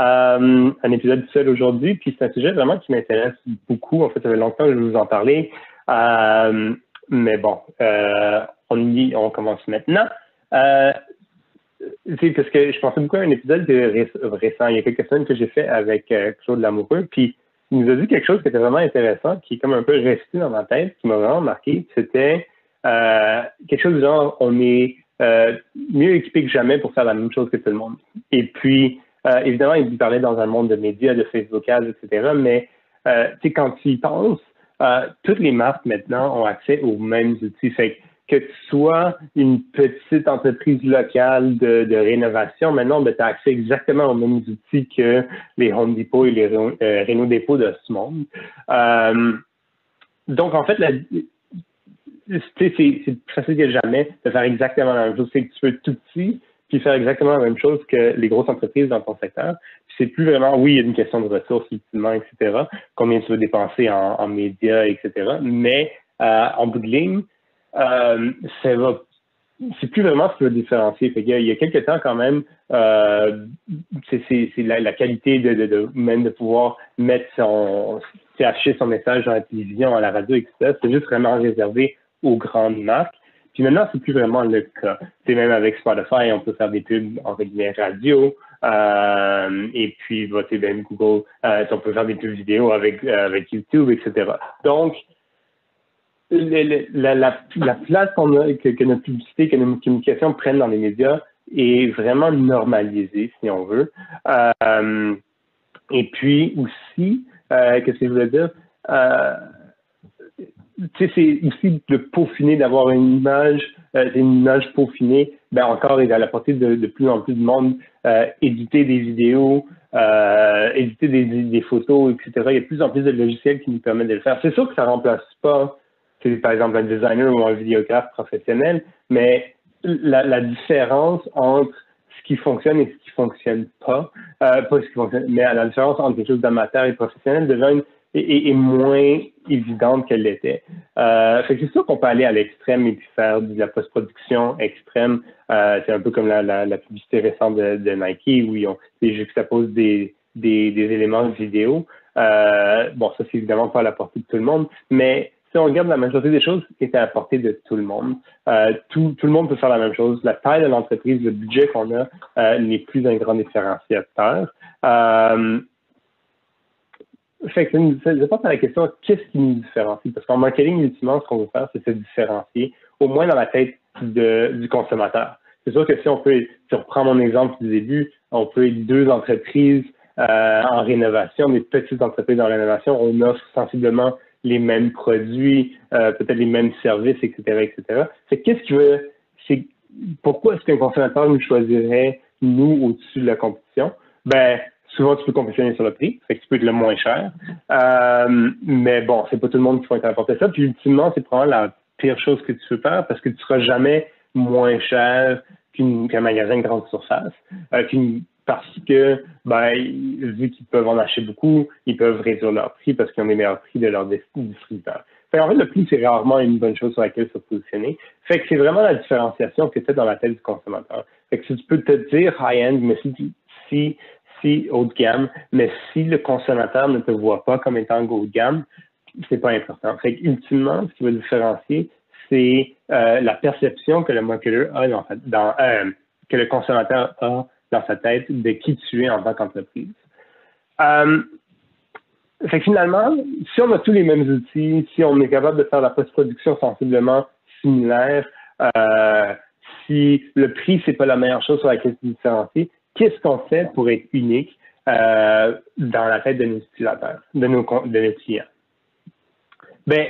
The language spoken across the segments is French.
Euh, un épisode seul aujourd'hui, puis c'est un sujet vraiment qui m'intéresse beaucoup. En fait, ça fait longtemps que je vous en parlais. Euh, mais bon, euh, on y, on commence maintenant. Euh, parce que je pensais beaucoup à un épisode récent, il y a quelques semaines que j'ai fait avec Claude Lamoureux, puis il nous a dit quelque chose qui était vraiment intéressant, qui est comme un peu resté dans ma tête, qui m'a vraiment marqué. C'était quelque chose du genre, on est mieux équipé que jamais pour faire la même chose que tout le monde. Et puis, euh, évidemment, il parlait dans un monde de médias, de Facebook Ads, etc. Mais euh, quand tu y penses, euh, toutes les marques maintenant ont accès aux mêmes outils. Que tu sois une petite entreprise locale de, rénovation, maintenant, ben, tu as accès exactement aux mêmes outils que les Home Depot et les euh, Renault Dépôt de ce monde. Euh, donc, en fait, c'est plus facile que jamais de faire exactement la même chose. C'est que tu peux tout petit, puis faire exactement la même chose que les grosses entreprises dans ton secteur. C'est plus vraiment, oui, il y a une question de ressources, ultimement, etc., combien tu veux dépenser en, médias, etc., mais euh, en bout de ligne, euh, ça va c'est plus vraiment ce qui va différencier. il, y a, quelques temps quand même, euh, c'est la, qualité de, de, même de pouvoir mettre son, afficher son message dans la télévision, à la radio, etc. C'est juste vraiment réservé aux grandes marques. Puis maintenant, c'est plus vraiment le cas. C'est même avec Spotify, on peut faire des pubs avec les radios. Euh, et puis, bah, même Google, euh, on peut faire des pubs vidéo avec, euh, avec YouTube, etc. Donc, la, la, la, place a, que, que, notre publicité, que notre communication prennent dans les médias est vraiment normalisée, si on veut. Euh, et puis aussi, euh, qu'est-ce que je voulais dire? C'est aussi de peaufiner, d'avoir une image, euh, une image peaufinée, ben encore, est à la portée de, de plus en plus de monde, euh, éditer des vidéos, euh, éditer des, des, photos, etc. Il y a de plus en plus de logiciels qui nous permettent de le faire. C'est sûr que ça remplace pas, par exemple, un designer ou un vidéographe professionnel, mais la, différence entre ce qui fonctionne et ce qui fonctionne pas, pas ce qui fonctionne, mais la différence entre quelque chose d'amateur et professionnel devient une est, moins évidente qu'elle l'était. Euh, c'est sûr qu'on peut aller à l'extrême et puis faire de la post-production extrême. Euh, c'est un peu comme la, la, la publicité récente de, de, Nike où ils, ont, ils juxtaposent des, des, des éléments vidéo. Euh, bon, ça, c'est évidemment pas à la portée de tout le monde, mais si on regarde la majorité des choses étaient à la portée de tout le monde, euh, tout, tout, le monde peut faire la même chose. La taille de l'entreprise, le budget qu'on a euh, n'est plus un grand différenciateur. Euh, fait que ça nous à la question qu'est-ce qui nous différencie? Parce qu'en marketing, ultimement, ce qu'on veut faire, c'est se différencier, au moins dans la tête de, du consommateur. C'est sûr que si on peut, si on reprend mon exemple du début, on peut être deux entreprises en rénovation, des petites entreprises en rénovation, on offre sensiblement les mêmes produits, peut-être les mêmes services, etc., etc. C'est qu'est-ce qui veut, c'est pourquoi est-ce qu'un consommateur nous choisirait nous au-dessus de la compétition? Ben, souvent tu peux compétitionner sur le prix, fait que tu peux être le moins cher. Euh, mais bon, c'est pas tout le monde qui va t'apporter ça. Puis ultimement, c'est probablement la pire chose que tu peux faire parce que tu seras jamais moins cher qu'un magasin de grande surface. Euh, parce que, ben, vu qu'ils peuvent en acheter beaucoup, ils peuvent réduire leur prix parce qu'ils ont les meilleurs prix de leurs distributeurs. Fait en fait, le prix, c'est rarement une bonne chose sur laquelle se positionner. Fait que c'est vraiment la différenciation que tu as dans la tête du consommateur. Fait que tu peux te dire high-end, mais si, si si haut de gamme, mais si le consommateur ne te voit pas comme étant haut de gamme, c'est pas important. Fait ultimement, ce qui va différencier, c'est euh, la perception que le marketer a dans, euh, que le consommateur a dans sa tête de qui tu es en tant qu'entreprise. Euh, fait finalement, si on a tous les mêmes outils, si on est capable de faire la post-production sensiblement similaire, si le prix, c'est pas la meilleure chose sur laquelle se différencier, qu'est-ce qu'on fait pour être unique euh, dans la tête de nos utilisateurs, de nos, clients? Ben,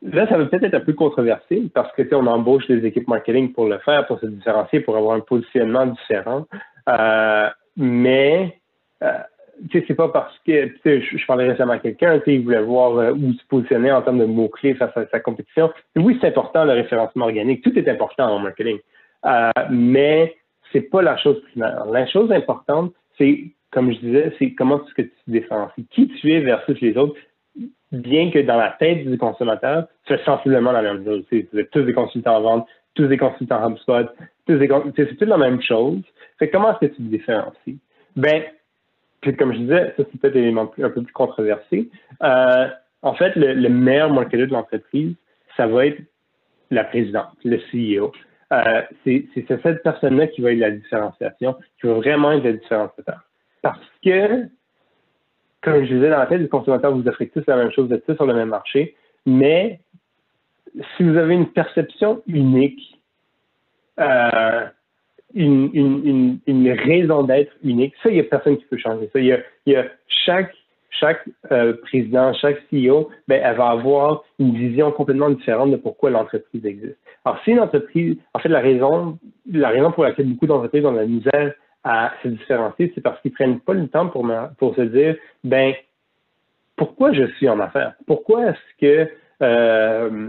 là, ça va peut-être être un peu controversé parce que on embauche des équipes marketing pour le faire, pour se différencier, pour avoir un positionnement différent. Euh, mais euh, c'est pas parce que je, parlais récemment à quelqu'un, il voulait voir où se positionner en termes de mots-clés face à sa compétition. oui, c'est important le référencement organique, tout est important en marketing. mais c'est pas la chose primaire. La chose importante, c'est, comme je disais, c'est comment est-ce que tu te différencies. Qui tu es versus les autres, bien que dans la tête du consommateur, tu fais sensiblement la même chose. Vous êtes tous des consultants en vente, tous des consultants HubSpot, c'est toute la même chose. Comment est-ce que tu te différencies? Ben, comme je disais, ça c'est peut-être un peu plus controversé. Euh, en fait, le, le meilleur marketeur de l'entreprise, ça va être la présidente, le CEO. Euh, c'est cette personne-là qui va être la différenciation, qui va vraiment être la différenciateur. Parce que, comme je disais, dans la tête du consommateur, vous offrez tous la même chose, vous êtes tous sur le même marché, mais si vous avez une perception unique, euh, une, raison d'être unique, ça, il n'y a personne qui peut changer ça. Il y a, chaque chaque euh, président, chaque CEO, ben, elle va avoir une vision complètement différente de pourquoi l'entreprise existe. Alors, si une entreprise, en fait, la raison, la raison pour laquelle beaucoup d'entreprises ont la misère à se différencier, c'est parce qu'ils prennent pas le temps pour, se dire, ben, pourquoi je suis en affaires? Pourquoi est-ce que, euh,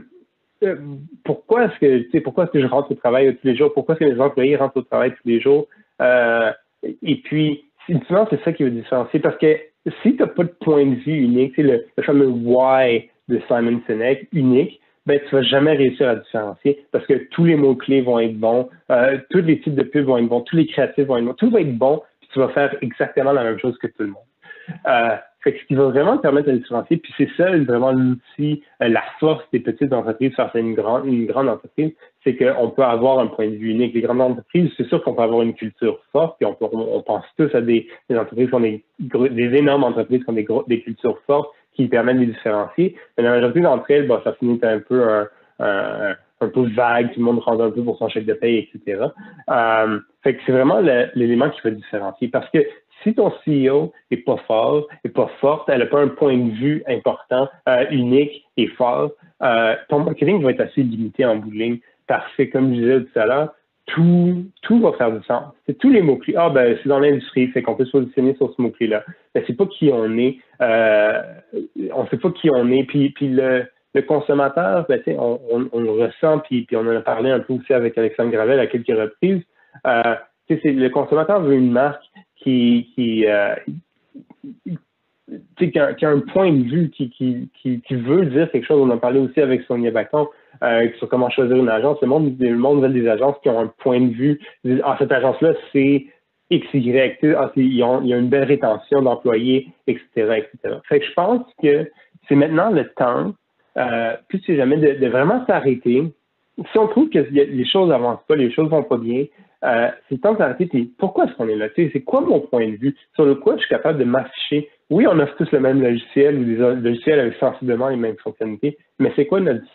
pourquoi est-ce que, tu sais, pourquoi est-ce que je rentre au travail tous les jours? Pourquoi est-ce que mes employés rentrent au travail tous les jours? Euh, et puis, souvent, c'est ça qui va différencier parce que si tu n'as pas de point de vue unique, c'est le, le fameux why de Simon Sinek unique, ben, tu vas jamais réussir à différencier parce que tous les mots-clés vont être bons, euh, tous les types de pubs vont être bons, tous les créatifs vont être bons, tout va être bon, puis tu vas faire exactement la même chose que tout le monde. Euh, fait que ce qui va vraiment te permettre de différencier, puis c'est ça vraiment l'outil, euh, la force des petites entreprises face à une grande, une grande entreprise, c'est qu'on peut avoir un point de vue unique. Les grandes entreprises, c'est sûr qu'on peut avoir une culture forte, puis on, on, pense tous à des, entreprises qui ont des, des énormes entreprises qui ont des, des cultures fortes, qui permettent de les différencier. Mais la majorité d'entre elles, bah, ça finit un peu un, un, peu vague, tout le monde rentre un peu pour son chèque de paye, etc. Euh, fait que c'est vraiment l'élément qui va différencier. Parce que si ton CEO est pas fort, est pas forte, elle n'a pas un point de vue important, euh, unique et fort, euh, ton marketing va être assez limité en bout de ligne. Parce que, comme je disais tout à l'heure, tout, tout va faire du sens. C'est tous les mots-clés. Ah, ben, c'est dans l'industrie, fait qu'on peut se positionner sur ce mot-clé-là. là Ben, c'est pas qui on est. Euh, on sait pas qui on est. Puis, puis le, le consommateur, ben, on, on, on, le ressent, puis, puis on en a parlé un peu aussi avec Alexandre Gravel à quelques reprises. Euh, le consommateur veut une marque qui, qui, euh, qui a, qui, a, un point de vue, qui, qui, qui, veut dire quelque chose. On en parlait aussi avec Sonia Bacon euh, sur comment choisir une agence. Le monde, le monde veut des agences qui ont un point de vue. Ah, cette agence-là, c'est XY. Ah, il y a une belle rétention d'employés, etc., etc. Fait que je pense que c'est maintenant le temps, euh, plus c'est jamais, de, vraiment s'arrêter. Si on trouve que les choses avancent pas, les choses vont pas bien, euh, c'est le temps de s'arrêter. Pourquoi est-ce qu'on est là? C'est quoi mon point de vue? Sur le quoi je suis capable de m'afficher? Oui, on offre tous le même logiciel ou des logiciels avec sensiblement les mêmes fonctionnalités, mais c'est quoi notre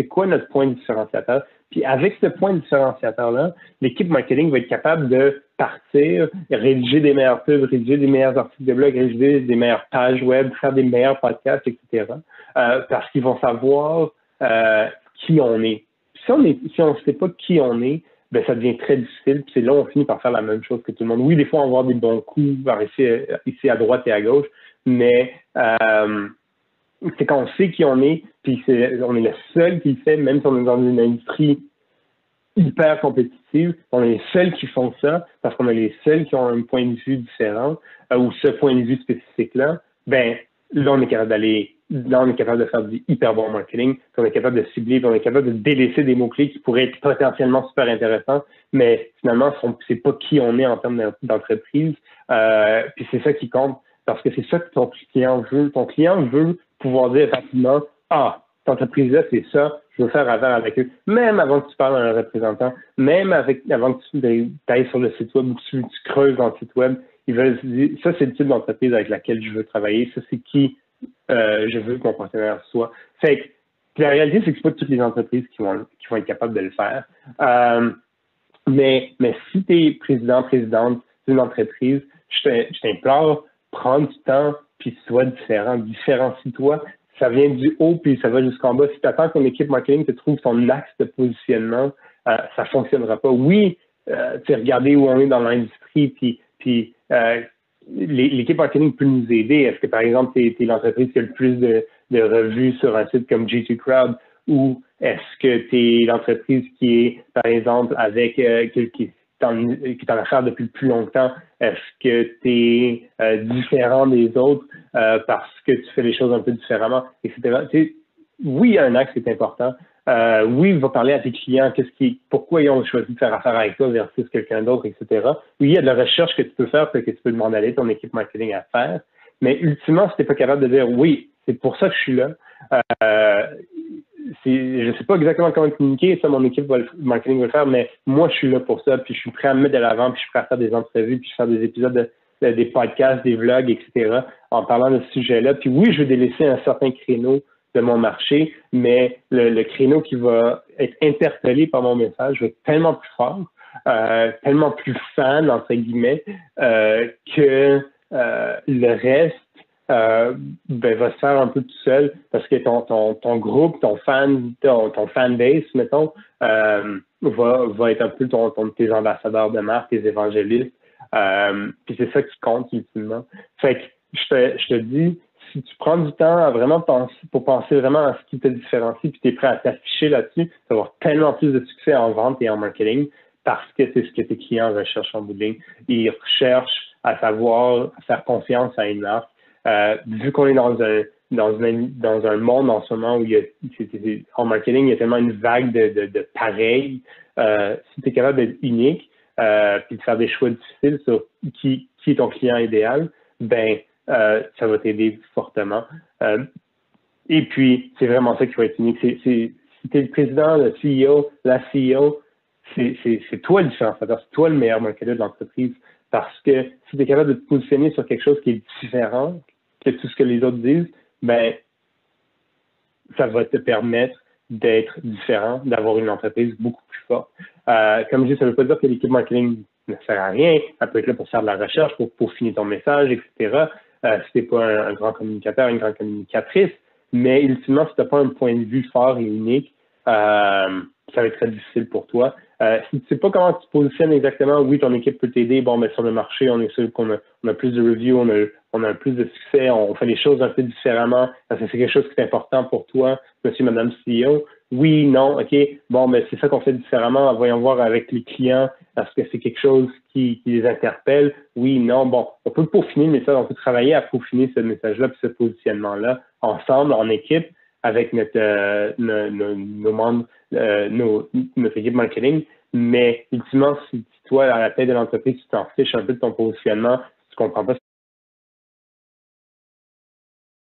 c'est quoi notre point différenciateur? Puis avec ce point différenciateur-là, l'équipe marketing va être capable de partir, rédiger des meilleurs pubs, rédiger des meilleurs articles de blog, rédiger des meilleures pages web, faire des meilleurs podcasts, etc. Euh, parce qu'ils vont savoir euh, qui on est. Si on ne sait pas qui on est, ben ça devient très difficile. Puis c'est là on finit par faire la même chose que tout le monde. Oui, des fois, on va avoir des bons coups par ici, ici à droite et à gauche, mais euh, c'est quand on sait qui on est, puis on est le seul qui le fait, même si on est dans une industrie hyper compétitive, on est les seuls qui font ça parce qu'on est les seuls qui ont un point de vue différent euh, ou ce point de vue spécifique-là, ben là, on est capable d'aller, là, on est capable de faire du hyper bon marketing, puis on est capable de cibler, puis on est capable de délaisser des mots-clés qui pourraient être potentiellement super intéressants, mais finalement, c'est pas qui on est en termes d'entreprise. Euh, puis c'est ça qui compte, parce que c'est ça que ton client veut. Ton client veut pouvoir dire rapidement, ah, cette entreprise-là, c'est ça, je veux faire affaire avec eux. Même avant que tu parles à un représentant, même avant que tu ailles sur le site web ou que tu, creuses dans le site web, ils veulent dire, ça, c'est le type d'entreprise avec laquelle je veux travailler, ça, c'est qui euh, je veux que mon partenaire soit. Fait que, la réalité, c'est que c'est pas toutes les entreprises qui vont, qui vont être capables de le faire. Euh, mais, mais si tu es président, présidente d'une entreprise, je t'implore, prends du temps, puis sois différent, différencie-toi. Ça vient du haut, puis ça va jusqu'en bas. Si tu attends que ton équipe marketing te trouve ton axe de positionnement, euh, ça fonctionnera pas. Oui, euh, tu regarder où on est dans l'industrie, puis, euh, l'équipe marketing peut nous aider. Est-ce que, par exemple, tu es, l'entreprise qui a le plus de, revues sur un site comme G2 Crowd? Ou est-ce que tu es l'entreprise qui est, par exemple, avec euh, qui, qui est en affaires depuis plus longtemps? Est-ce que tu es euh, différent des autres euh, parce que tu fais les choses un peu différemment, etc. oui, un axe est important. Euh, oui, il va parler à tes clients, qu'est-ce qui, pourquoi ils ont choisi de faire affaire avec toi versus quelqu'un d'autre, etc. Oui, il y a de la recherche que tu peux faire, que tu peux demander à ton équipe marketing à faire. Mais ultimement, si tu n'es pas capable de dire oui, c'est pour ça que je suis là, euh, je ne sais pas exactement comment communiquer, ça mon équipe va le, le faire, mais moi je suis là pour ça, puis je suis prêt à me mettre de l'avant, puis je suis prêt à faire des entrevues, puis faire des épisodes des podcasts, des vlogs, etc. en parlant de ce sujet-là. Puis oui, je vais délaisser un certain créneau de mon marché, mais le, créneau qui va être interpellé par mon message va être tellement plus fort, euh, tellement plus fan, entre guillemets, euh, que euh, le reste euh, ben, va se faire un peu tout seul parce que ton, ton, ton groupe, ton fan, ton, ton fanbase, mettons, euh, va, va être un peu ton, ton, tes ambassadeurs de marque, tes évangélistes. Euh, puis c'est ça qui compte ultimement. Fait que je te, je te dis, si tu prends du temps à vraiment penser, pour penser vraiment à ce qui te différencie, puis tu es prêt à t'afficher là-dessus, tu vas avoir tellement plus de succès en vente et en marketing parce que c'est ce que tes clients recherchent en bout de ligne. Ils recherchent à savoir, à faire confiance à une marque, euh, vu qu'on est dans un dans, dans un monde en ce moment où en marketing, il y a tellement une vague de, de, de pareil. Euh, si tu es capable d'être unique, euh, puis de faire des choix difficiles sur qui, qui est ton client idéal, ben euh, ça va t'aider fortement. Et puis, c'est vraiment ça qui va être unique. Si tu es le président, le CEO, la CEO, c'est toi le différenciateur, c'est toi le meilleur marketeur de l'entreprise. Parce que si tu es capable de te positionner sur quelque chose qui est différent que tout ce que les autres disent, ben, ça va te permettre d'être différent, d'avoir une entreprise beaucoup plus forte. Euh, comme je dis, ça ne veut pas dire que l'équipe marketing ne sert à rien. Elle peut être là pour faire de la recherche, pour, finir ton message, etc. Euh, si tu n'es pas un, grand communicateur, une grande communicatrice. Mais ultimement, si tu n'as pas un point de vue fort et unique, euh, ça va être très difficile pour toi. Euh, si tu sais pas comment tu te positionnes exactement, oui, ton équipe peut t'aider. Bon, mais sur le marché, on est sûr qu'on a, on a plus de reviews, on a, on a plus de succès, on fait les choses un peu différemment parce que c'est quelque chose qui est important pour toi, monsieur, madame CEO. Oui, non, OK, bon, mais c'est ça qu'on fait différemment. Voyons voir avec les clients, parce que c'est quelque chose qui, qui, les interpelle. Oui, non, bon, on peut peaufiner le message, on peut travailler à peaufiner ce message-là puis ce positionnement-là ensemble, en équipe, avec notre, euh, nos, nos, membres, euh, nos, notre équipe marketing. Mais ultimement, si toi, à la tête de l'entreprise, tu t'en fiches un peu de ton positionnement, tu comprends pas